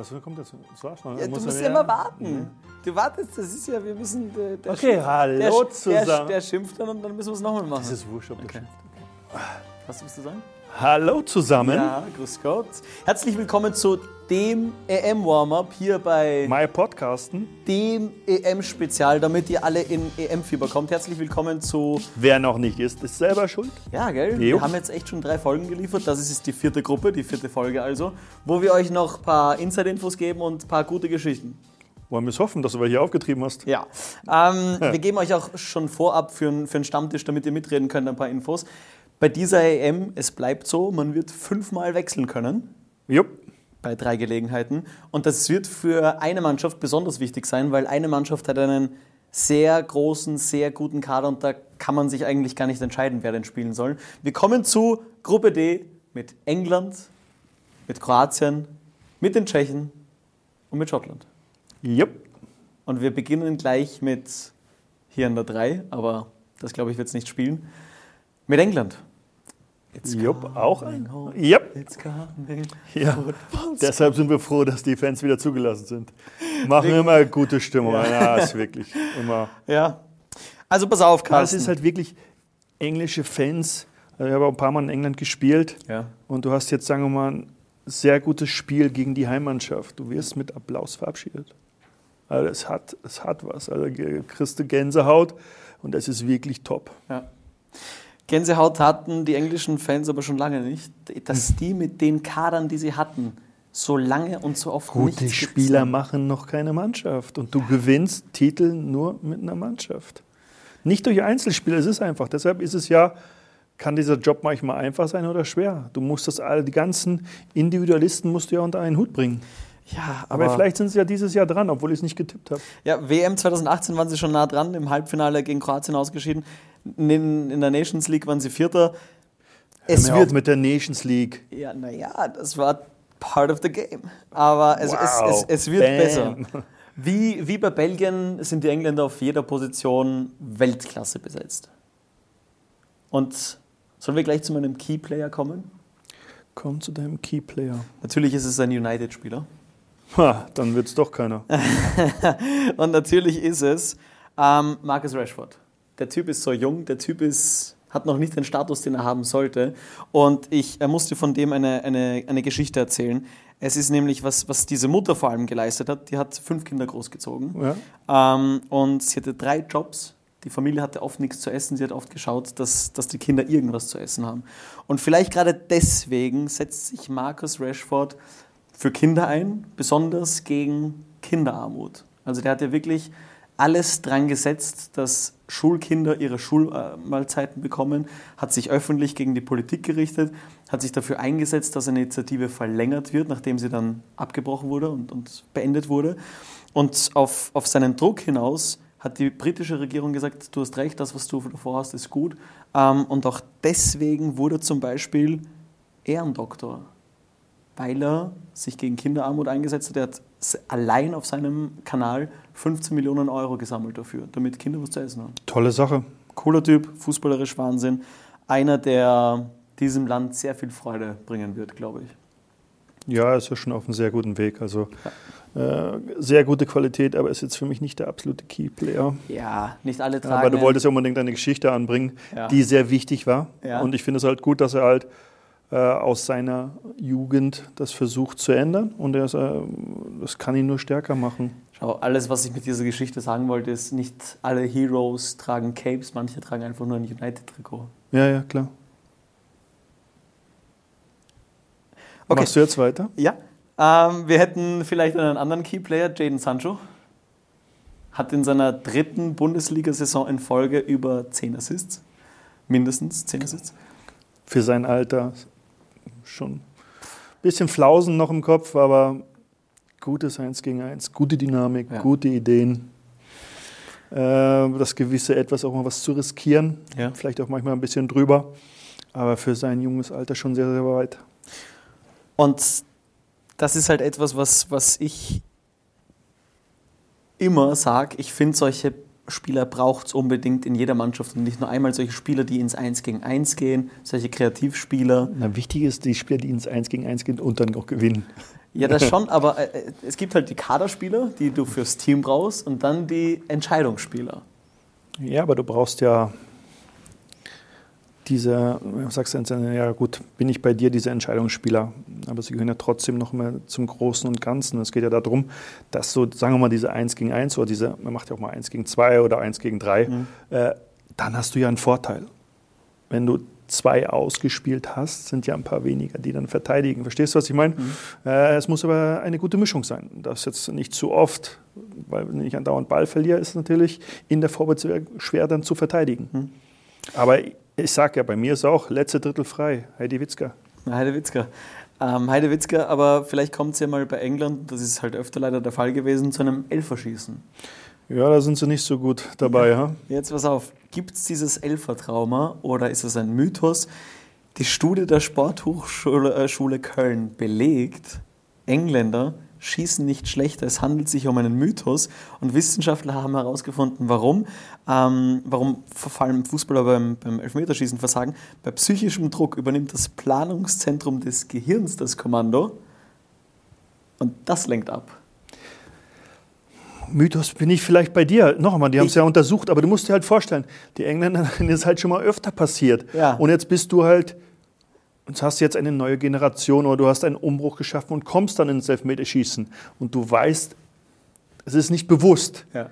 Was kommt noch. Ja, du Muss musst ja immer warten. Du wartest, das ist ja, wir müssen. Der, der Okay, schimpft- hallo der, Der, zusammen. der schimpft dann und dann müssen wir es nochmal machen. Das ist wurscht, ob Okay. stimmt. Was willst du sagen? Hallo zusammen. Ja, grüß Gott. Herzlich willkommen zu dem EM-Warm-Up hier bei My Podcasten. dem EM-Spezial, damit ihr alle in EM-Fieber kommt. Herzlich willkommen zu. Wer noch nicht ist, ist selber schuld. Ja, gell? Jo. Wir haben jetzt echt schon drei Folgen geliefert. Das ist jetzt die vierte Gruppe, die vierte Folge also, wo wir euch noch ein paar Inside-Infos geben und ein paar gute Geschichten. Wollen wir es hoffen, dass du hier aufgetrieben hast? Ja. Ähm, wir geben euch auch schon vorab für, für einen Stammtisch, damit ihr mitreden könnt, ein paar Infos. Bei dieser EM, es bleibt so, man wird fünfmal wechseln können Jupp. bei drei Gelegenheiten. Und das wird für eine Mannschaft besonders wichtig sein, weil eine Mannschaft hat einen sehr großen, sehr guten Kader und da kann man sich eigentlich gar nicht entscheiden, wer denn spielen soll. Wir kommen zu Gruppe D mit England, mit Kroatien, mit den Tschechen und mit Schottland. Jupp. Und wir beginnen gleich mit hier in der 3, aber das glaube ich wird es nicht spielen. Mit England. It's Jupp, auch ein. home, Jupp. It's coming. Ja. Deshalb sind wir froh, dass die Fans wieder zugelassen sind. Machen immer gute Stimmung. Ja, ist wirklich immer. Ja. Also pass auf, Ja, es ist halt wirklich englische Fans. Also Ich habe auch ein paar Mal in England gespielt. ja. Und du hast jetzt, sagen wir mal, ein sehr gutes Spiel gegen die Heimmannschaft. Du wirst mit Applaus verabschiedet. Also es hat, es hat was. Also ge- kriegst du Gänsehaut und es ist wirklich top. ja. Gänsehaut hatten die englischen Fans aber schon lange nicht, Hm. dass die mit den Kadern, die sie hatten, so lange und so oft Gute Spieler gerissen machen noch keine Mannschaft. Und du gewinnst Titel nur mit einer Mannschaft. Nicht durch Einzelspieler, es ist einfach. Deshalb ist es ja, kann dieser Job manchmal einfach sein oder schwer. Du musst das alle, die ganzen Individualisten musst du ja unter einen Hut bringen. Ja, Aber, aber, vielleicht sind sie ja dieses Jahr dran, obwohl ich es nicht getippt habe. Ja, WM 2018 waren sie schon nah dran, im Halbfinale gegen Kroatien ausgeschieden. In, in der Nations League waren sie Vierter. Es Hör mir wird mit der Nations League. Ja, naja, das war part of the game. Aber es, Wow. es, es, es wird Bam. besser. Wie, wie bei Belgien sind die Engländer auf jeder Position Weltklasse besetzt. Und sollen wir gleich zu meinem Keyplayer kommen? Komm zu deinem Keyplayer. Natürlich ist es ein United-Spieler. Ha, dann wird es doch keiner. Und natürlich ist es ähm, Marcus Rashford. Der Typ ist so jung, der Typ ist, hat noch nicht den Status, den er haben sollte. Und ich äh, musste von dem eine, eine, eine Geschichte erzählen. Es ist nämlich, was, was diese Mutter vor allem geleistet hat. Die hat fünf Kinder großgezogen. Ja? Ähm, und sie hatte drei Jobs. Die Familie hatte oft nichts zu essen. Sie hat oft geschaut, dass, dass die Kinder irgendwas zu essen haben. Und vielleicht gerade deswegen setzt sich Marcus Rashford für Kinder ein, besonders gegen Kinderarmut. Also der hat ja wirklich alles dran gesetzt, dass Schulkinder ihre Schulmahlzeiten bekommen, hat sich öffentlich gegen die Politik gerichtet, hat sich dafür eingesetzt, dass eine Initiative verlängert wird, nachdem sie dann abgebrochen wurde und, und beendet wurde. Und auf, auf seinen Druck hinaus hat die britische Regierung gesagt, du hast recht, das, was du davor hast, ist gut. Ähm, und auch deswegen wurde zum Beispiel Ehrendoktor weil er sich gegen Kinderarmut eingesetzt hat. Er hat allein auf seinem Kanal 15 Millionen Euro gesammelt dafür, damit Kinder was zu essen haben. Tolle Sache. Cooler Typ, fußballerisch Wahnsinn. Einer, der diesem Land sehr viel Freude bringen wird, glaube ich. Ja, er ist ja schon auf einem sehr guten Weg. Also äh, sehr gute Qualität, aber ist jetzt für mich nicht der absolute Keyplayer. Ja, nicht alle tragen. Aber du wolltest ja unbedingt eine Geschichte anbringen, Ja. die sehr wichtig war. Ja. Und ich finde es halt gut, dass er halt aus seiner Jugend das versucht zu ändern. Und er ist, äh, das kann ihn nur stärker machen. Schau, alles, was ich mit dieser Geschichte sagen wollte, ist, nicht alle Heroes tragen Capes, manche tragen einfach nur ein United-Trikot. Ja, ja, klar. Okay. Machst du jetzt weiter? Ja. Ähm, wir hätten vielleicht einen anderen Keyplayer, Jaden Sancho. Hat in seiner dritten Bundesliga-Saison in Folge über 10 Assists. Mindestens 10 Assists. Für sein Alter schon ein bisschen Flausen noch im Kopf, aber gutes Eins gegen Eins, gute Dynamik, Ja. gute Ideen. Äh, das gewisse etwas auch mal was zu riskieren. Ja. Vielleicht auch manchmal ein bisschen drüber. Aber für sein junges Alter schon sehr, sehr weit. Und das ist halt etwas, was, was ich immer sage. Ich finde, solche Spieler braucht es unbedingt in jeder Mannschaft und nicht nur einmal solche Spieler, die ins 1 gegen 1 gehen, solche Kreativspieler. Na, wichtig ist, die Spieler, die ins 1 gegen 1 gehen und dann auch gewinnen. Ja, das schon, aber äh, es gibt halt die Kaderspieler, die du fürs Team brauchst und dann die Entscheidungsspieler. Ja, aber du brauchst ja diese, sagst du ja gut, bin ich bei dir, diese Entscheidungsspieler. Aber sie gehören ja trotzdem noch mal zum Großen und Ganzen. Es geht ja darum, dass so, sagen wir mal, diese 1 gegen 1 oder diese, man macht ja auch mal 1 gegen 2 oder 1 gegen 3, mhm. äh, dann hast du ja einen Vorteil. Wenn du zwei ausgespielt hast, sind ja ein paar weniger, die dann verteidigen. Verstehst du, was ich meine? Mhm. Äh, es muss aber eine gute Mischung sein. Das jetzt nicht zu oft, weil wenn ich andauernd Ball verliere, ist es natürlich in der Vorwärtswehr schwer dann zu verteidigen. Mhm. Aber ich sage ja, bei mir ist auch letzte Drittel frei. Heidi Witzka. Heidi Witzka. Ähm, Heidi Witzka, aber vielleicht kommt es ja mal bei England, das ist halt öfter leider der Fall gewesen, zu einem Elferschießen. Ja, da sind sie nicht so gut dabei. Ja. Jetzt pass auf, gibt es dieses Elfertrauma oder ist es ein Mythos? Die Studie der Sporthochschule äh, Köln belegt, Engländer Schießen nicht schlechter. Es handelt sich um einen Mythos und Wissenschaftler haben herausgefunden, warum. Ähm, warum vor allem Fußballer beim, beim Elfmeterschießen versagen. Bei psychischem Druck übernimmt das Planungszentrum des Gehirns das Kommando und das lenkt ab. Mythos bin ich vielleicht bei dir. Noch einmal, die haben es ja untersucht, aber du musst dir halt vorstellen, die Engländer ist es halt schon mal öfter passiert. Ja. Und jetzt bist du halt und hast jetzt eine neue Generation oder du hast einen Umbruch geschaffen und kommst dann ins Elfmeterschießen und du weißt, es ist nicht bewusst. Ja.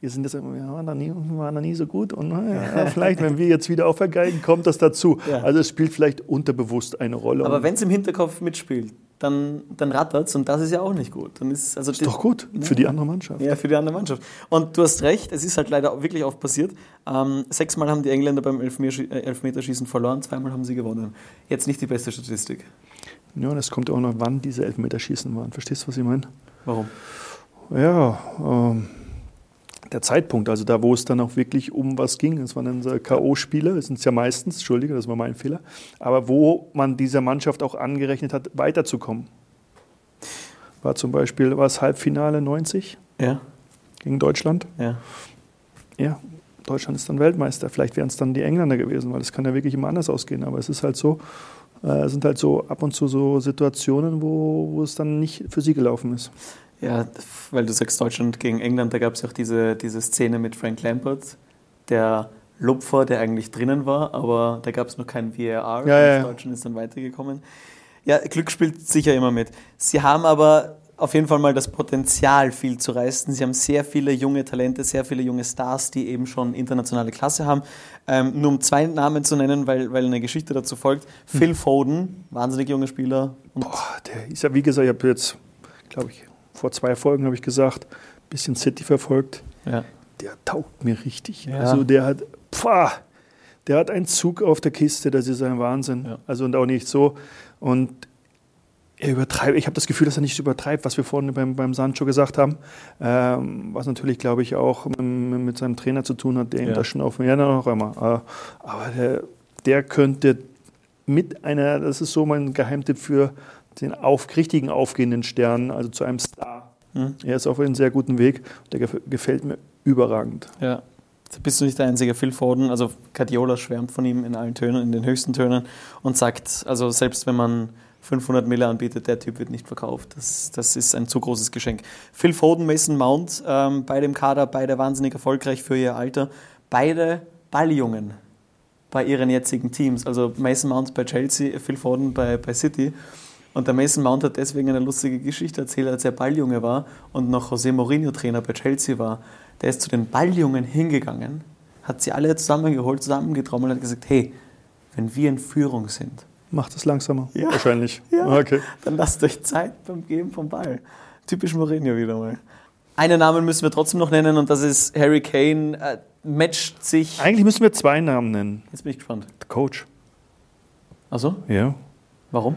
Wir sind jetzt, wir waren da nie, waren da nie so gut und ja, vielleicht, wenn wir jetzt wieder aufergeigen, kommt das dazu. Ja. Also es spielt vielleicht unterbewusst eine Rolle. Aber wenn es im Hinterkopf mitspielt, dann, dann rattert es und das ist ja auch nicht gut. Dann ist, also ist doch gut ne? für die andere Mannschaft. Ja, für die andere Mannschaft. Und du hast recht, es ist halt leider wirklich oft passiert. Ähm, sechsmal haben die Engländer beim äh, Elfmeterschießen verloren, zweimal haben sie gewonnen. Jetzt nicht die beste Statistik. Ja, und es kommt auch noch, wann diese Elfmeterschießen waren. Verstehst du, was ich meine? Warum? Ja, ähm, der Zeitpunkt, also da, wo es dann auch wirklich um was ging. Es waren dann K.O.-Spiele, das sind es ja meistens, Entschuldige, das war mein Fehler, aber wo man dieser Mannschaft auch angerechnet hat, weiterzukommen. War zum Beispiel, war es Halbfinale 90 ja. gegen Deutschland. Ja. ja, Deutschland ist dann Weltmeister. Vielleicht wären es dann die Engländer gewesen, weil es kann ja wirklich immer anders ausgehen. Aber es ist halt so, äh, sind halt so ab und zu so Situationen, wo, wo es dann nicht für sie gelaufen ist. Ja, weil du sagst Deutschland gegen England, da gab es auch diese, diese Szene mit Frank Lampert, der Lupfer, der eigentlich drinnen war, aber da gab es noch kein VAR ja, ja. Deutschland ist dann weitergekommen. Ja, Glück spielt sicher immer mit. Sie haben aber auf jeden Fall mal das Potenzial, viel zu reißen. Sie haben sehr viele junge Talente, sehr viele junge Stars, die eben schon internationale Klasse haben. Ähm, nur um zwei Namen zu nennen, weil, weil eine Geschichte dazu folgt. Hm. Phil Foden, wahnsinnig junger Spieler. Boah, der ist ja, wie gesagt, ich habe jetzt, glaube ich, vor zwei Folgen habe ich gesagt, ein bisschen City verfolgt. Ja. Der taugt mir richtig. Ja. Also der hat, pfah, der hat einen Zug auf der Kiste, das ist ein Wahnsinn. Ja. Also und auch nicht so. Und er übertreibt, ich habe das Gefühl, dass er nicht übertreibt, was wir vorhin beim, beim Sancho gesagt haben. Ähm, was natürlich, glaube ich, auch mit, mit, seinem Trainer zu tun hat, der ja. ihm das schon auf ja, noch einmal. Äh, aber der, der könnte mit einer, das ist so mein Geheimtipp für den auf, richtigen aufgehenden Stern, also zu einem Star. Mhm. Er ist auf einem sehr guten Weg. Der gefällt mir überragend. Ja. Da bist du nicht der einzige Phil Foden. Also Guardiola schwärmt von ihm in allen Tönen, in den höchsten Tönen und sagt, also selbst wenn man 500 Mille anbietet, der Typ wird nicht verkauft. Das, das ist ein zu großes Geschenk. Phil Foden, Mason Mount, ähm, beide im Kader, beide wahnsinnig erfolgreich für ihr Alter. Beide Balljungen bei ihren jetzigen Teams. Also Mason Mount bei Chelsea, Phil Foden bei, bei City. Und der Mason Mount hat deswegen eine lustige Geschichte erzählt, als er Balljunge war und noch José Mourinho Trainer bei Chelsea war. Der ist zu den Balljungen hingegangen, hat sie alle zusammengeholt, zusammengetrommelt und hat gesagt, hey, wenn wir in Führung sind. Macht es langsamer, ja. wahrscheinlich. Ja. Okay. Dann lasst euch Zeit beim Geben vom Ball. Typisch Mourinho wieder mal. Einen Namen müssen wir trotzdem noch nennen und das ist Harry Kane. Äh, matcht sich. Eigentlich müssen wir zwei Namen nennen. Jetzt bin ich gespannt. Coach. Also? Ja. Warum?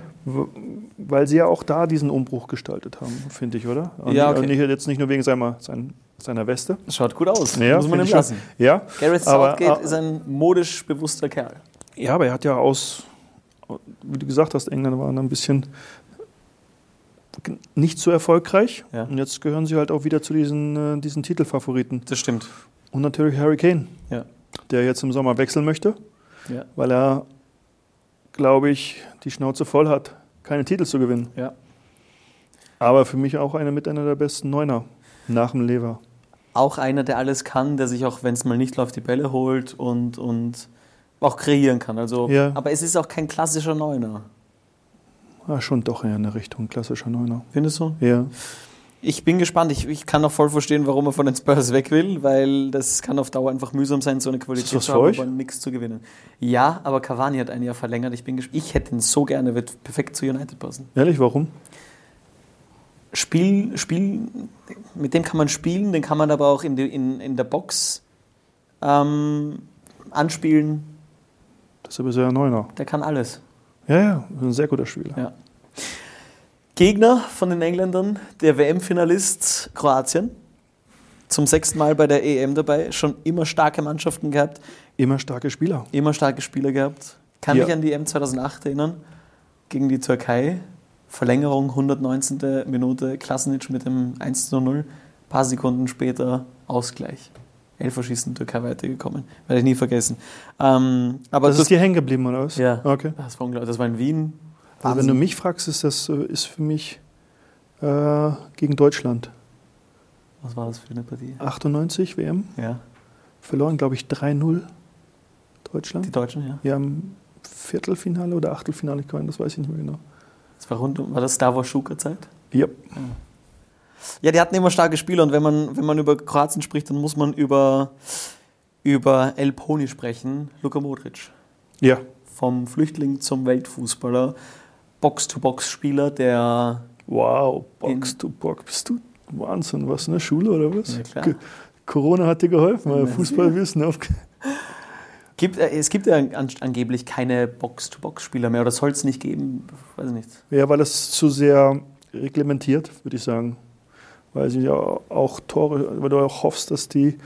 Weil sie ja auch da diesen Umbruch gestaltet haben, finde ich, oder? Und ja, okay. nicht, jetzt nicht nur wegen seiner, seiner Weste. Schaut gut aus, ja, muss man ihm lassen. Ja, Gareth Southgate aber, ist ein modisch bewusster Kerl. Ja, aber er hat ja aus, wie du gesagt hast, England waren ein bisschen nicht so erfolgreich. Ja. Und jetzt gehören sie halt auch wieder zu diesen, äh, diesen Titelfavoriten. Das stimmt. Und natürlich Harry Kane, ja. der jetzt im Sommer wechseln möchte, ja. weil er glaube ich, die Schnauze voll hat, keine Titel zu gewinnen. Ja. Aber für mich auch einer mit einer der besten Neuner nach dem Lever. Auch einer, der alles kann, der sich auch, wenn es mal nicht läuft, die Bälle holt und, und auch kreieren kann. Also, Ja. Aber es ist auch kein klassischer Neuner. Ah, schon doch eher in der Richtung klassischer Neuner. Findest du? Ja. Ich bin gespannt. Ich, ich kann auch voll verstehen, warum er von den Spurs weg will, weil das kann auf Dauer einfach mühsam sein, so eine Qualität zu haben, aber nichts zu gewinnen. Ja, aber Cavani hat ein Jahr verlängert. Ich, bin ich hätte ihn so gerne, wird perfekt zu United passen. Ehrlich, warum? Spiel, Spiel, mit dem kann man spielen, den kann man aber auch in, die, in, in der Box ähm, anspielen. Das ist aber sehr Neuner. Der kann alles. Ja, ja, ein sehr guter Spieler. Ja. Gegner von den Engländern, der WM-Finalist Kroatien. Zum sechsten Mal bei der EM dabei. Schon immer starke Mannschaften gehabt, Immer starke Spieler. immer starke Spieler gehabt. Kann Ja. mich an die EM 2008 erinnern. Gegen die Türkei. Verlängerung, 119. Minute. Klasnic mit dem 1 zu 0. Ein paar Sekunden später Ausgleich. Elferschießen, Türkei weitergekommen. Werde ich nie vergessen. Ähm, aber Das ist dir hängen geblieben, oder was? Ja. Okay. das war unglaublich. Das war in Wien. Also wenn du mich fragst, ist das äh, ist für mich äh, gegen Deutschland. Was war das für eine Partie? 98 WM. Ja, Verloren, glaube ich, 3-0 Deutschland. die Deutschen, ja. Ja, im Viertelfinale oder Achtelfinale, kann- das weiß ich nicht mehr genau. Das war rund um, war das Davos Schuker Zeit? Ja, Ja, die hatten immer starke Spieler und wenn man, wenn man über Kroatien spricht, dann muss man über, über El Poni sprechen. Luka Modric. ja. Vom Flüchtling zum Weltfußballer. Box-to-Box-Spieler, der. Wow, Box In- to Box. Bist du Wahnsinn, was in der Schule oder was? Ja, klar. Ge- Corona hat dir geholfen, weil Fußballwissen auf. Gibt, äh, es gibt ja an, angeblich keine Box-to-Box-Spieler mehr oder soll es nicht geben? Weiß ich nicht. Ja, weil das zu sehr reglementiert, würde ich sagen. Weil sie ja auch Tore, weil du auch hoffst, dass die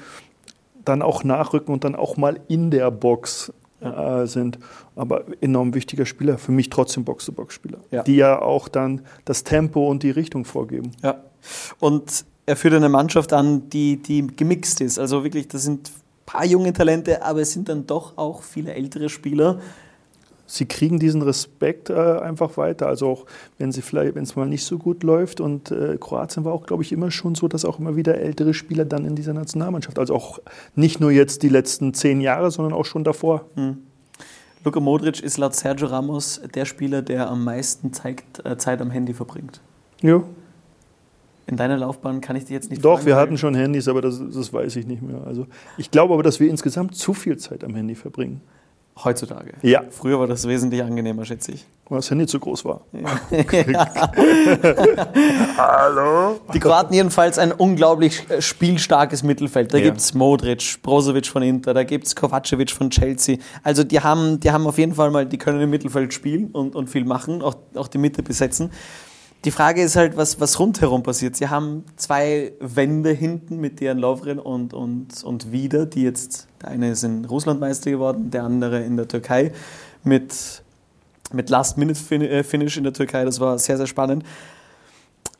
dann auch nachrücken und dann auch mal in der Box äh, sind. Aber enorm wichtiger Spieler, für mich trotzdem Box-to-Box-Spieler, Ja. die ja auch dann das Tempo und die Richtung vorgeben. Ja. Und er führt eine Mannschaft an, die, die gemixt ist. Also wirklich, das sind ein paar junge Talente, aber es sind dann doch auch viele ältere Spieler. Sie kriegen diesen Respekt äh, einfach weiter. Also auch wenn sie vielleicht, wenn es mal nicht so gut läuft. Und äh, Kroatien war auch, glaube ich, immer schon so, dass auch immer wieder ältere Spieler dann in dieser Nationalmannschaft. Also auch nicht nur jetzt die letzten zehn Jahre, sondern auch schon davor. Luka Modric ist laut Sergio Ramos der Spieler, der am meisten zeigt, äh, Zeit am Handy verbringt. Ja. In deiner Laufbahn kann ich dir jetzt nicht Doch, fragen, wir hatten schon Handys, aber das, das weiß ich nicht mehr. Also ich glaube aber, dass wir insgesamt zu viel Zeit am Handy verbringen. Heutzutage. Ja. Früher war das wesentlich angenehmer, schätze ich. Weil das Handy zu groß war. Hallo? Die Kroaten jedenfalls ein unglaublich äh, spielstarkes Mittelfeld. Da Ja. gibt es Modric, Brozovic von Inter, da gibt es Kovacevic von Chelsea. Also die haben, die haben auf jeden Fall mal, die können im Mittelfeld spielen und, und viel machen, auch, auch die Mitte besetzen. Die Frage ist halt, was, was rundherum passiert. Sie haben zwei Wände hinten mit Dejan Lovren und, und, und Wieder, die jetzt, der eine ist in Russland Meister geworden, der andere in der Türkei mit, mit Last-Minute-Finish in der Türkei. Das war sehr, sehr spannend.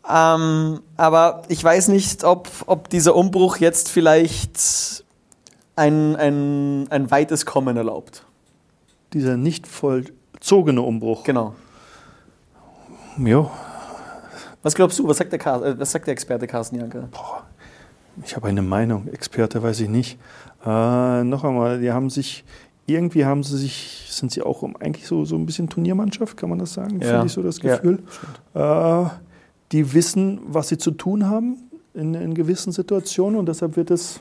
Ähm, aber ich weiß nicht, ob, ob dieser Umbruch jetzt vielleicht ein, ein, ein weites Kommen erlaubt. Dieser nicht vollzogene Umbruch. Genau. Ja, Was glaubst du? Was sagt der, Car äh, was sagt der Experte Carsten Janker? Ich habe eine Meinung, Experte weiß ich nicht. Äh, noch einmal, die haben sich, irgendwie haben sie sich, sind sie auch eigentlich so, so ein bisschen Turniermannschaft, kann man das sagen? Ja. Finde ich so das Ja, Gefühl. äh, die wissen, was sie zu tun haben in, in gewissen Situationen und deshalb wird es,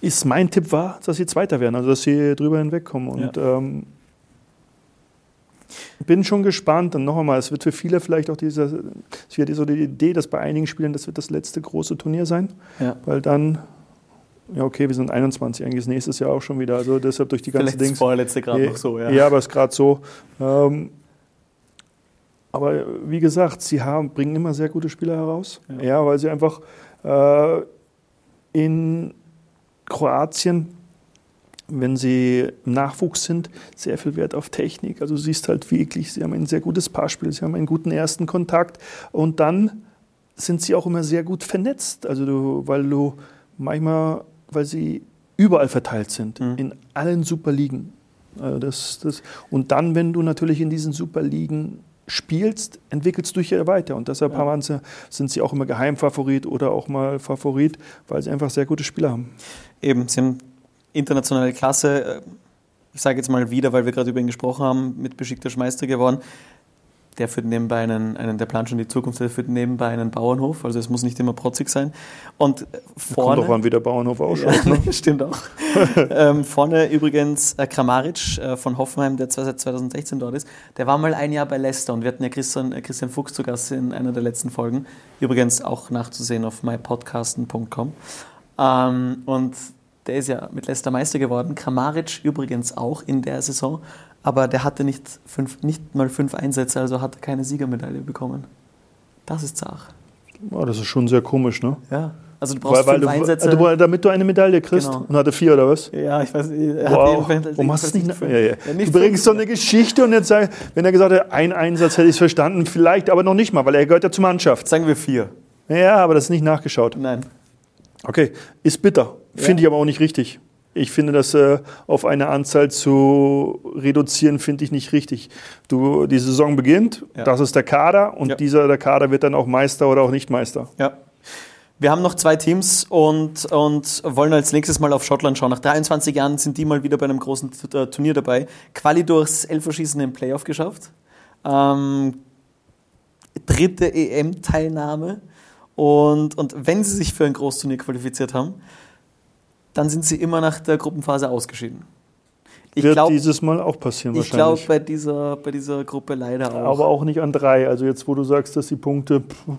ist mein Tipp war, dass sie Zweiter werden, also dass sie drüber hinwegkommen. Und ähm, bin schon gespannt. Und noch einmal, es wird für viele vielleicht auch dieser, es wird so die Idee, dass bei einigen Spielen das wird das letzte große Turnier sein, Ja. weil dann, ja okay, wir sind 21, eigentlich ist nächstes Jahr auch schon wieder, also deshalb durch die ganze Vielleicht das Dings. vorletzte gerade noch so, ja. Ja, aber es ist gerade so. Ähm, aber wie gesagt, sie haben, bringen immer sehr gute Spieler heraus. Ja. Ja, weil sie einfach äh, in Kroatien, wenn sie im Nachwuchs sind, sehr viel Wert auf Technik. Also du siehst halt wirklich, sie haben ein sehr gutes Passspiel, sie haben einen guten ersten Kontakt und dann sind sie auch immer sehr gut vernetzt. Also du, weil du manchmal, weil sie überall verteilt sind, Mhm. in allen Superligen. Also das, das, und dann, wenn du natürlich in diesen Superligen spielst, entwickelst du dich ja weiter. Und deshalb Ja. sie, sind sie auch immer Geheimfavorit oder auch mal Favorit, weil sie einfach sehr gute Spieler haben. Eben, sie haben internationale Klasse. Ich sage jetzt mal wieder, weil wir gerade über ihn gesprochen haben, mit Besiktas Meister geworden. Der führt nebenbei einen, einen der plant schon die Zukunft, der führt nebenbei einen Bauernhof, also es muss nicht immer protzig sein. Und Kommt vorne. doch an, wie der Bauernhof ausschaut. Ja, ne? stimmt auch. ähm, vorne übrigens äh, Kramaric äh, von Hoffenheim, der zwar seit 2016 dort ist. Der war mal ein Jahr bei Leicester und wir hatten ja Christian, äh, Christian Fuchs zu Gast in einer der letzten Folgen. Übrigens auch nachzusehen auf mypodcasten.com. Ähm, und der ist ja mit Leicester Meister geworden. Kramaric übrigens auch in der Saison, aber der hatte nicht, fünf, nicht mal fünf Einsätze, also hat er keine Siegermedaille bekommen. Das ist zart. Oh, das ist schon sehr komisch, ne? Ja. Also du brauchst fünf du, Einsätze. also, damit du eine Medaille kriegst Genau. und hatte vier oder was? Ja, ich weiß nicht. er Wow. Warum hast du nicht? Ja, ja. Ja, nicht du bringst so eine Geschichte und jetzt sag, wenn er gesagt hätte, ein Einsatz hätte ich es verstanden, vielleicht aber noch nicht mal, weil er gehört ja zur Mannschaft. Sagen wir vier. Ja, aber das ist nicht nachgeschaut. Nein. Okay, ist bitter. Finde ich aber auch nicht richtig. Ich finde, das äh, auf eine Anzahl zu reduzieren, finde ich nicht richtig. Du, die Saison beginnt, Ja. das ist der Kader und Ja. dieser der Kader wird dann auch Meister oder auch nicht Meister. Ja. Wir haben noch zwei Teams und, und wollen als nächstes mal auf Schottland schauen. Nach 23 Jahren sind die mal wieder bei einem großen äh, Turnier dabei. Quali durchs Elferschießen im Playoff geschafft. Ähm, dritte EM-Teilnahme. Und, und wenn sie sich für ein Großturnier qualifiziert haben, dann sind sie immer nach der Gruppenphase ausgeschieden. Ich wird glaube dieses Mal auch passieren ich glaub, wahrscheinlich. bei dieser, bei dieser Gruppe leider auch. aber auch nicht an drei. Also jetzt, wo du sagst, dass die Punkte... Pff,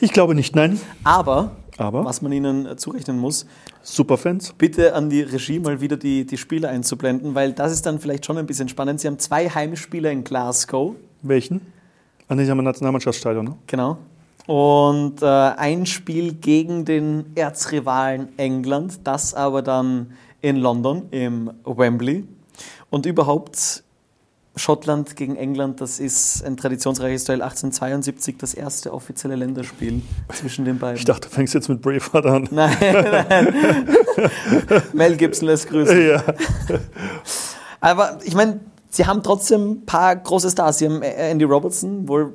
ich glaube nicht, nein. aber Aber was man ihnen äh, zurechnen muss, Superfans. bitte an die Regie mal wieder die, die Spiele einzublenden, weil das ist dann vielleicht schon ein bisschen spannend. Sie haben zwei Heimspiele in Glasgow, Welchen? An diesem Nationalmannschaftsstadion, ne? genau. Und äh, ein Spiel gegen den Erzrivalen England, das aber dann in London im Wembley. Und überhaupt Schottland gegen England, das ist ein traditionsreiches Duell 1872, das erste offizielle Länderspiel zwischen den beiden. Ich dachte, du fängst jetzt mit Braveheart an. Nein, nein. Mel Gibson lässt grüßen. Ja. Aber ich meine, sie haben trotzdem ein paar große Stars. Sie haben Andy Robertson, wohl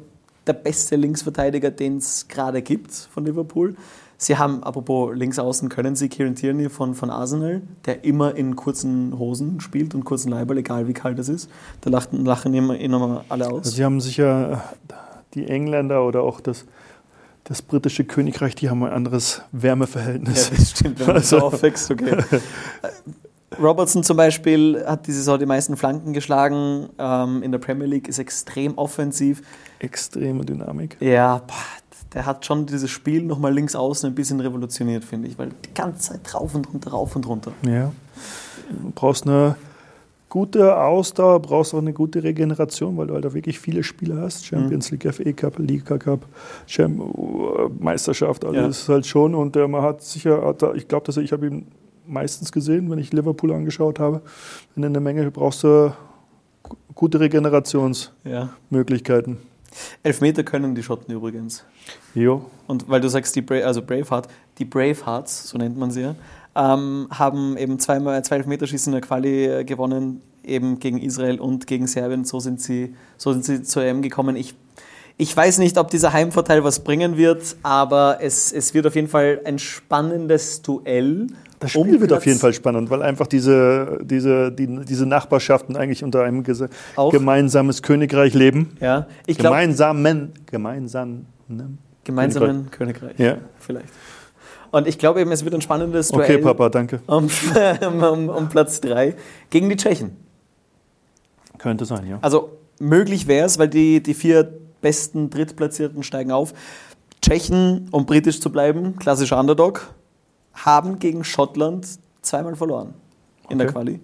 der beste Linksverteidiger, den es gerade gibt von Liverpool. Sie haben, apropos Linksaußen, können sie Kieran Tierney von, von Arsenal, der immer in kurzen Hosen spielt und kurzen Leiberl, egal wie kalt es ist. Da lachen, lachen immer, immer alle aus. Sie haben sicher die Engländer oder auch das, das britische Königreich, die haben ein anderes Ja, Wärmeverhältnis. das stimmt, wenn man Also- so aufwächst, okay. Robertson zum Beispiel hat diese Saison die meisten Flanken geschlagen ähm, in der Premier League, ist extrem offensiv. Extreme Dynamik. Ja, der hat schon dieses Spiel nochmal links außen ein bisschen revolutioniert, finde ich, weil die ganze Zeit rauf und runter, rauf und runter. Ja. Du brauchst eine gute Ausdauer, brauchst auch eine gute Regeneration, weil du halt auch wirklich viele Spiele hast. Champions League, FA Cup, Liga Cup, Cham uh, Meisterschaft, alles Ja. ist halt schon. Und äh, man hat sicher, ich glaube, dass ich habe ihn meistens gesehen, wenn ich Liverpool angeschaut habe. In einer Menge brauchst du gu- gute Regenerationsmöglichkeiten. Ja. Elfmeter können die Schotten übrigens. Jo. Und weil du sagst, die Bra also Braveheart, die Bravehearts, so nennt man sie ja, ähm, haben eben zweimal zwei Elfmeterschießen in der Quali äh, gewonnen, eben gegen Israel und gegen Serbien. So sind sie, so sind sie zur EM gekommen. Ich, ich weiß nicht, ob dieser Heimvorteil was bringen wird, aber es, es wird auf jeden Fall ein spannendes Duell. Das Spiel um wird auf jeden Fall spannend, weil einfach diese, diese, die, diese Nachbarschaften eigentlich unter einem gese- Auch- gemeinsames Königreich leben. Ja, ich glaube, Gemeinsamen, gemeinsamen. gemeinsamen Königreich. Ja. Vielleicht. Und ich glaube eben, es wird ein spannendes Okay, Duell Papa, danke. um, um, um Platz 3 gegen die Tschechen. Könnte sein, ja. Also möglich wäre es, weil die, die vier besten Drittplatzierten steigen auf. Tschechen, um britisch zu bleiben, klassischer Underdog, haben gegen Schottland zweimal verloren in der Okay. Quali.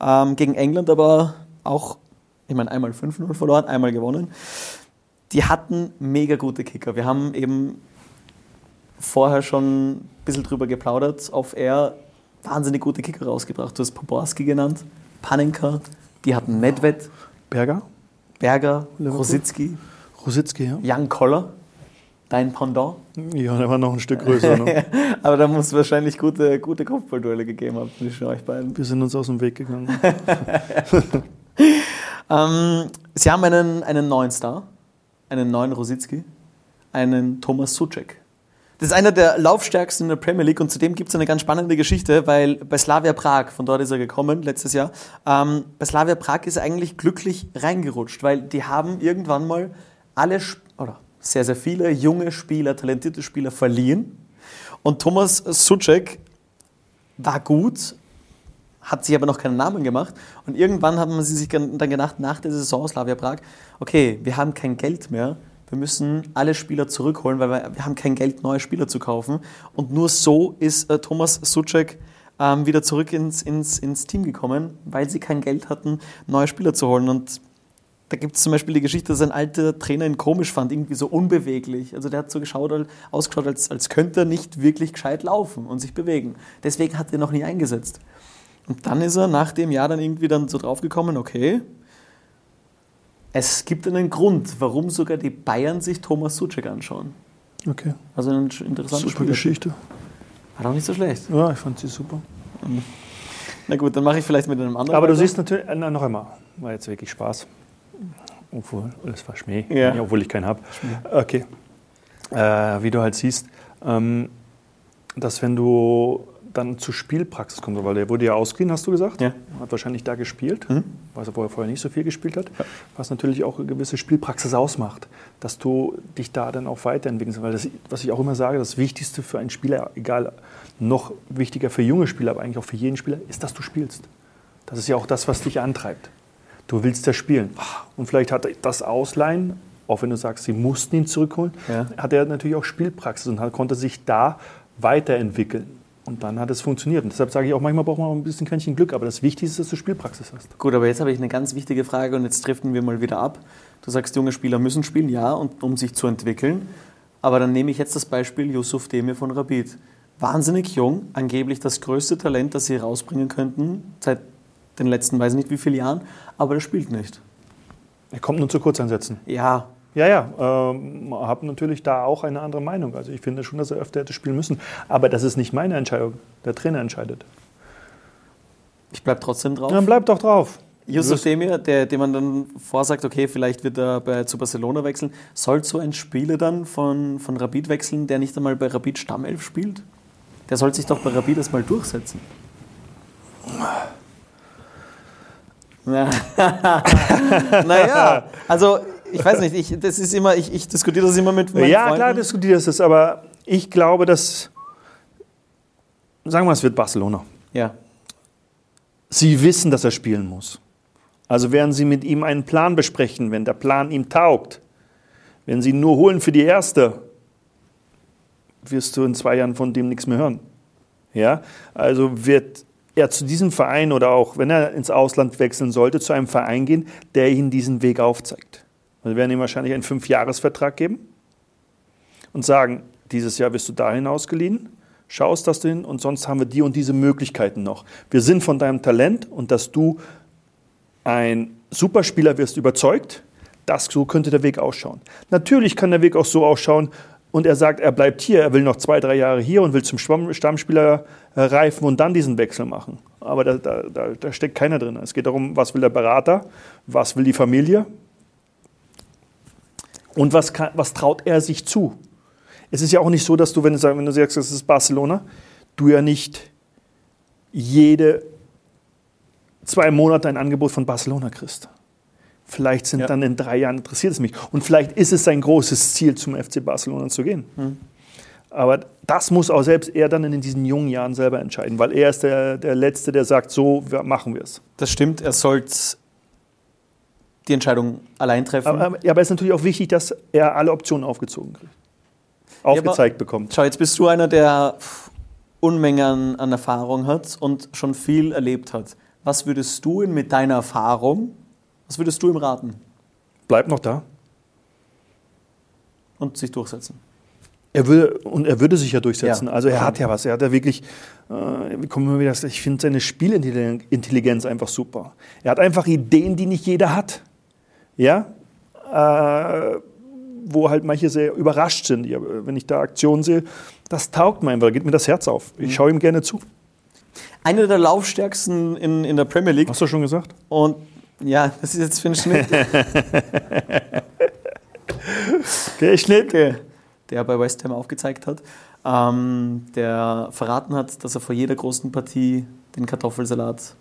Ähm, gegen England aber auch, ich meine, einmal 5-0 verloren, einmal gewonnen. Die hatten mega gute Kicker. Wir haben eben vorher schon ein bisschen drüber geplaudert auf Air. Wahnsinnig gute Kicker rausgebracht. Du hast Poborski genannt, Panenka, die hatten Nedved, Berger? Berger. Rositzky, Rositzky, ja. Jan Koller, dein Pendant. Ja, der war noch ein Stück größer. Ne? Aber da muss es wahrscheinlich gute, gute Kopfballduelle gegeben haben zwischen euch beiden. Wir sind uns aus dem Weg gegangen. Ähm, sie haben einen, einen neuen Star, einen neuen Rositzky, einen Thomas Suchek. Das ist einer der laufstärksten in der Premier League und zudem gibt es eine ganz spannende Geschichte, weil bei Slavia Prag, von dort ist er gekommen letztes Jahr, ähm, bei Slavia Prag ist er eigentlich glücklich reingerutscht, weil die haben irgendwann mal alle, oder sehr, sehr viele junge Spieler, talentierte Spieler verliehen und Thomas Suchek war gut, hat sich aber noch keinen Namen gemacht. Und irgendwann haben sie sich dann gedacht, nach der Saison Slavia Prag, okay, wir haben kein Geld mehr, wir müssen alle Spieler zurückholen, weil wir, haben kein Geld, neue Spieler zu kaufen. Und nur so ist äh, Thomas Suchek ähm, wieder zurück ins, ins, ins Team gekommen, weil sie kein Geld hatten, neue Spieler zu holen. Und da gibt es zum Beispiel die Geschichte, dass ein alter Trainer ihn komisch fand, irgendwie so unbeweglich. Also der hat so geschaut, ausgeschaut, als, als könnte er nicht wirklich gescheit laufen und sich bewegen. Deswegen hat er noch nie eingesetzt. Und dann ist er nach dem Jahr dann irgendwie dann so draufgekommen, okay, es gibt einen Grund, warum sogar die Bayern sich Thomas Suchek anschauen. Okay. Also eine interessante Super Geschichte. War doch nicht so schlecht. Ja, ich fand sie super. Na gut, dann mache ich vielleicht mit einem anderen. Aber weiter. du siehst natürlich, äh, noch einmal, war jetzt wirklich Spaß. Obwohl, es war Schmäh, Ja. obwohl ich keinen habe. Okay. Äh, wie du halt siehst, ähm, dass wenn du dann zur Spielpraxis kommst, weil der wurde ja ausgeliehen, hast du gesagt? Ja. Hat wahrscheinlich da gespielt, Mhm. was er vorher, nicht so viel gespielt hat, was natürlich auch eine gewisse Spielpraxis ausmacht, dass du dich da dann auch weiterentwickelst. Weil das, was ich auch immer sage, das Wichtigste für einen Spieler, egal, noch wichtiger für junge Spieler, aber eigentlich auch für jeden Spieler, ist, dass du spielst. Das ist ja auch das, was dich antreibt. Du willst ja spielen. Und vielleicht hat das Ausleihen, auch wenn du sagst, sie mussten ihn zurückholen, Ja. hat er natürlich auch Spielpraxis und hat, konnte sich da weiterentwickeln. Und dann hat es funktioniert. Und deshalb sage ich auch, manchmal braucht man auch ein bisschen Quäntchen Glück, aber das Wichtigste ist, dass du Spielpraxis hast. Gut, aber jetzt habe ich eine ganz wichtige Frage und jetzt driften wir mal wieder ab. Du sagst, junge Spieler müssen spielen, ja, und, um sich zu entwickeln. Aber dann nehme ich jetzt das Beispiel Yusuf Demir von Rapid. Wahnsinnig jung, angeblich das größte Talent, das sie rausbringen könnten, seit den letzten, weiß ich nicht wie viele Jahren, aber er spielt nicht. Er kommt nur zu Kurzeinsätzen. Ja, Ja, ja, ähm, habe natürlich da auch eine andere Meinung. Also ich finde schon, dass er öfter hätte spielen müssen. Aber das ist nicht meine Entscheidung. Der Trainer entscheidet. ich bleibe trotzdem drauf. Dann bleib doch drauf. Yusuf Demir, der, dem man dann vorsagt, okay, vielleicht wird er bei, zu Barcelona wechseln. Soll so ein Spieler dann von, von Rapid wechseln, der nicht einmal bei Rapid Stammelf spielt? Der soll sich doch bei Rapid erstmal durchsetzen. Ja. naja, also ich weiß nicht, ich, das ist immer, ich, ich diskutiere das immer mit meinen Ja, Freunden. klar diskutierst du es, aber ich glaube, dass, sagen wir, es wird Barcelona. Ja, Sie wissen, dass er spielen muss. Also werden Sie mit ihm einen Plan besprechen, wenn der Plan ihm taugt. Wenn Sie ihn nur holen für die erste, wirst du in zwei Jahren von dem nichts mehr hören. Ja? Also wird er zu diesem Verein oder auch, wenn er ins Ausland wechseln sollte, zu einem Verein gehen, der ihm diesen Weg aufzeigt. Wir werden ihm wahrscheinlich einen Fünfjahresvertrag geben und sagen, dieses Jahr wirst du dahin ausgeliehen, schaust das hin und sonst haben wir die und diese Möglichkeiten noch. Wir sind von deinem Talent und dass du ein Superspieler wirst überzeugt, das so könnte der Weg ausschauen. Natürlich kann der Weg auch so ausschauen und er sagt, er bleibt hier, er will noch zwei, drei Jahre hier und will zum Stammspieler äh, reifen und dann diesen Wechsel machen. Aber da, da, da, steckt keiner drin. Es geht darum, was will der Berater, was will die Familie und was, kann, was traut er sich zu. Es ist ja auch nicht so, dass du, wenn du, sagst, wenn du sagst, das ist Barcelona, du ja nicht jede zwei Monate ein Angebot von Barcelona kriegst. Vielleicht sind Ja. dann in drei Jahren interessiert es mich. Und vielleicht ist es sein großes Ziel, zum FC Barcelona zu gehen. Aber das muss auch selbst er dann in diesen jungen Jahren selber entscheiden, weil er ist der, der Letzte, der sagt, so machen wir es. das stimmt. Er sollte die Entscheidung allein treffen. Aber, aber, ja, aber es ist natürlich auch wichtig, dass er alle Optionen aufgezogen kriegt. Aufgezeigt bekommt. Schau, jetzt bist du einer, der Unmengen an, Erfahrung hat und schon viel erlebt hat. Was würdest du mit deiner Erfahrung, was würdest du ihm raten Bleibt noch da. und sich durchsetzen? Er würde, und er würde sich ja durchsetzen. Ja, also er hat ja was. Er hat ja wirklich, äh, wir kommen immer wieder, ich finde seine Spielintelligenz einfach super. Er hat einfach Ideen, die nicht jeder hat. Ja? Äh, wo halt manche sehr überrascht sind. Wenn ich da Aktionen sehe, das taugt mir einfach, da geht mir das Herz auf. Ich schaue ihm gerne zu. Einer der laufstärksten in, in der Premier League Hast du schon gesagt? und Ja, das ist jetzt für einen Schnitt. Der Schnitt. Okay. Der bei West Ham aufgezeigt hat, ähm, der verraten hat, dass er vor jeder großen Partie den Kartoffelsalat,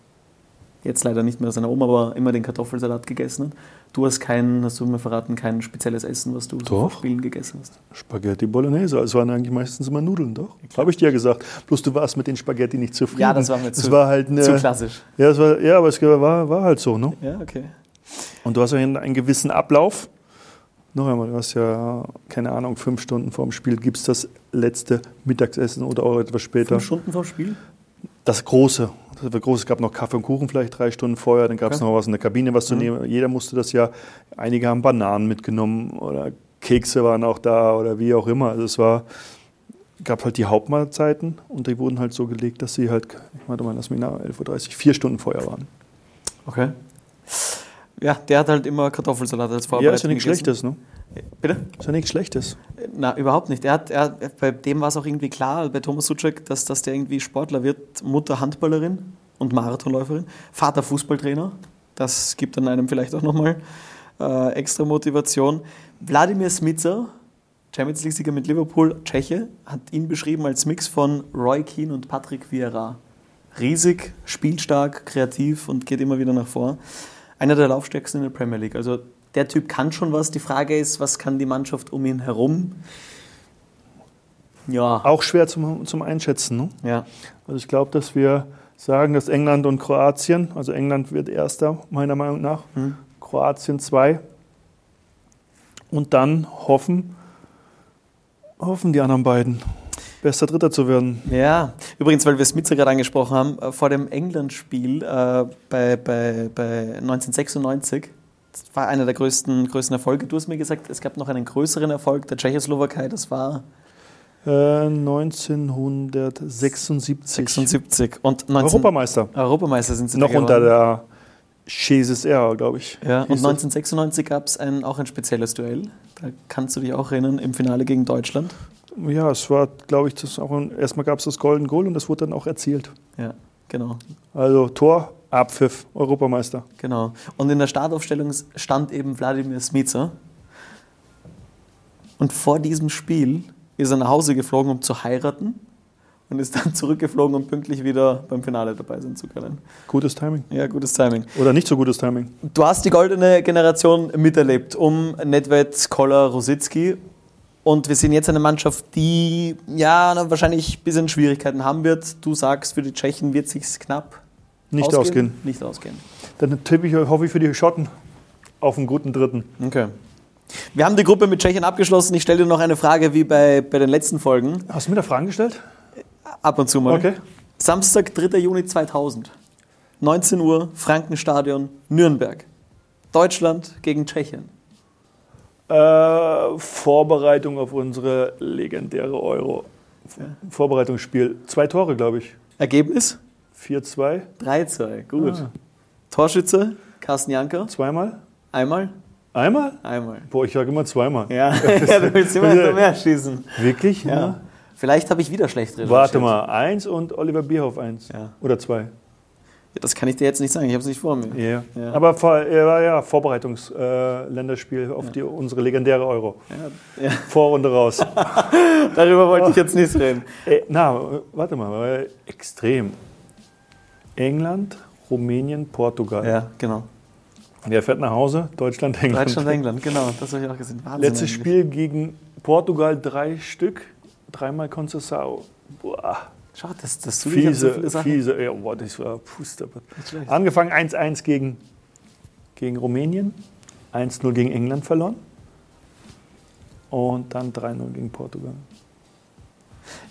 jetzt leider nicht mehr seiner Oma, aber immer den Kartoffelsalat gegessen hat. Du hast kein, hast du mir verraten, kein spezielles Essen, was du so Doch. Spielen gegessen hast. Spaghetti Bolognese, also waren eigentlich meistens immer Nudeln, doch? Habe ich dir ja gesagt. Bloß du warst mit den Spaghetti nicht zufrieden. Ja, das war mir Das zu- war halt eine, Zu klassisch. Ja, das war, ja, aber es war, war halt so, ne? Ja, okay. Und du hast ja einen gewissen Ablauf. Noch einmal, du hast ja, keine Ahnung, fünf Stunden vor dem Spiel gibt es das letzte Mittagsessen oder auch etwas später. Fünf Stunden vor Spiel? Das große. Das war groß. Es gab noch Kaffee und Kuchen vielleicht drei Stunden vorher. Dann gab es Okay. noch was in der Kabine, was zu Mhm. nehmen. Jeder musste das ja. Einige haben Bananen mitgenommen oder Kekse waren auch da oder wie auch immer. Also es war gab halt die Hauptmahlzeiten und die wurden halt so gelegt, dass sie halt, warte mal, lass mich nach, 11.30 Uhr, vier Stunden vorher waren. Okay. Ja, der hat halt immer Kartoffelsalat als Ja, Vorbereitung ist ja nichts. Schlechtes, ne? Bitte? Ist ja nichts Schlechtes. Na, überhaupt nicht. Er hat, er, bei dem war es auch irgendwie klar, bei Thomas Suchek, dass, dass der irgendwie Sportler wird. Mutter Handballerin und Marathonläuferin. Vater Fußballtrainer. Das gibt dann einem vielleicht auch nochmal äh, extra Motivation. Wladimir Smicer, Champions League-Sieger mit Liverpool, Tscheche, hat ihn beschrieben als Mix von Roy Keane und Patrick Vieira. Riesig, spielstark, kreativ und geht immer wieder nach vor. Einer der laufstärksten in der Premier League. Also der Typ kann schon was. Die Frage ist, was kann die Mannschaft um ihn herum? Ja, Auch schwer zum, zum Einschätzen, ne? ja. Also ich glaube, dass wir sagen, dass England und Kroatien, also England wird erster, meiner Meinung nach, Hm. Kroatien zwei. Und dann hoffen, hoffen die anderen beiden, bester Dritter zu werden. Ja, übrigens, weil wir Smitzer gerade angesprochen haben, äh, vor dem England-Spiel äh, bei, bei, bei 1996, das war einer der größten, größten Erfolge. Du hast mir gesagt, es gab noch einen größeren Erfolg der Tschechoslowakei, das war Äh, 1976. 76. Und 19, Europameister. Europameister sind sie Noch unter der Jesus Ära, glaube ich. Ja, und Hieß das. 1996 gab es ein, auch ein spezielles Duell. Da kannst du dich auch erinnern, im Finale gegen Deutschland. Ja, es war, glaube ich, das auch ein, erstmal gab es das Golden Goal und das wurde dann auch erzielt. Ja, genau. Also Tor, Abpfiff, Europameister. Genau. Und in der Startaufstellung stand eben Wladimir Smicer. Und vor diesem Spiel ist er nach Hause geflogen, um zu heiraten. Und ist dann zurückgeflogen, um pünktlich wieder beim Finale dabei sein zu können. Gutes Timing. Ja, gutes Timing. Oder nicht so gutes Timing. Du hast die goldene Generation miterlebt um Nedved, Koller, Rositzky. Und wir sehen jetzt eine Mannschaft, die ja wahrscheinlich ein bisschen Schwierigkeiten haben wird. Du sagst, für die Tschechen wird es knapp Nicht ausgehen. Nicht ausgehen. Dann tippe ich, hoffe ich für die Schotten auf einen guten Dritten. Okay. Wir haben die Gruppe mit Tschechien abgeschlossen. Ich stelle dir noch eine Frage wie bei, bei den letzten Folgen. Hast du mir da Fragen gestellt? Ab und zu mal. Okay. Samstag, 3. Juni 2000. 19 Uhr, Frankenstadion, Nürnberg. Deutschland gegen Tschechien. Äh, Vorbereitung auf unsere legendäre Euro. Vorbereitungsspiel. Zwei Tore, glaube ich. Ergebnis? 4-2. 3-2. Gut. Ah. Torschütze? Carsten Janker. Zweimal? Einmal? Einmal? Einmal. Boah, ich sage immer zweimal. Ja, ja du willst immer noch mehr schießen. Wirklich? Ja. Vielleicht habe ich wieder schlecht recherchiert. Warte mal, eins und Oliver Bierhoff eins. Ja. Oder zwei. Ja, das kann ich dir jetzt nicht sagen, ich habe es nicht vor mir. Ja. Ja. Aber vor, war ja Vorbereitungsländerspiel äh, auf die, unsere legendäre Euro. Ja, ja. Vorrunde raus. Darüber wollte ich jetzt nicht reden. äh, na, warte mal, ja extrem. England, Rumänien, Portugal. Ja, genau. Wer fährt nach Hause? Deutschland, England. Deutschland, England, genau, das habe ich auch gesehen. Wahnsinn Letztes eigentlich. Spiel gegen Portugal drei Stück, dreimal Conceição. Boah, Schau, das, das du hab so fiese, viele fiese. Ja, boah, das war schlecht. Angefangen 1-1 gegen, gegen Rumänien, 1-0 gegen England verloren und dann 3-0 gegen Portugal.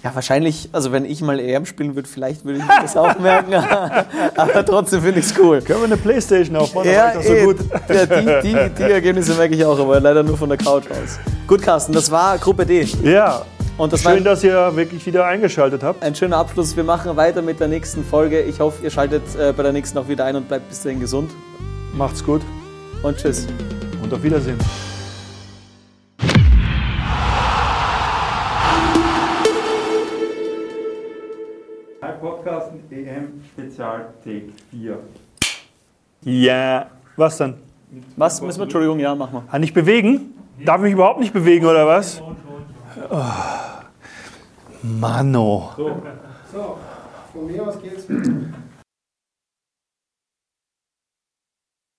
Ja, wahrscheinlich, also wenn ich mal EM spielen würde, vielleicht würde ich mir das auch merken. Aber trotzdem finde ich es cool. Können wir eine Playstation aufbauen? Ja, doch eh, so gut. ja die, die, die Ergebnisse merke ich auch, aber leider nur von der Couch aus. Gut, Carsten, das war Gruppe D. Ja, das schön, war dass ihr wirklich wieder eingeschaltet habt. ein schöner Abschluss. Wir machen weiter mit der nächsten Folge. Ich hoffe, ihr schaltet äh, bei der nächsten auch wieder ein und bleibt bis dahin gesund. Macht's gut Und tschüss. und auf Wiedersehen. Ein Podcast EM Spezial Take 4. Ja, Was dann? Was müssen wir? Entschuldigung, ja, machen wir. Ah, nicht bewegen? Darf ich mich überhaupt nicht bewegen, oder was? Oh. Mano. So, von mir aus geht's.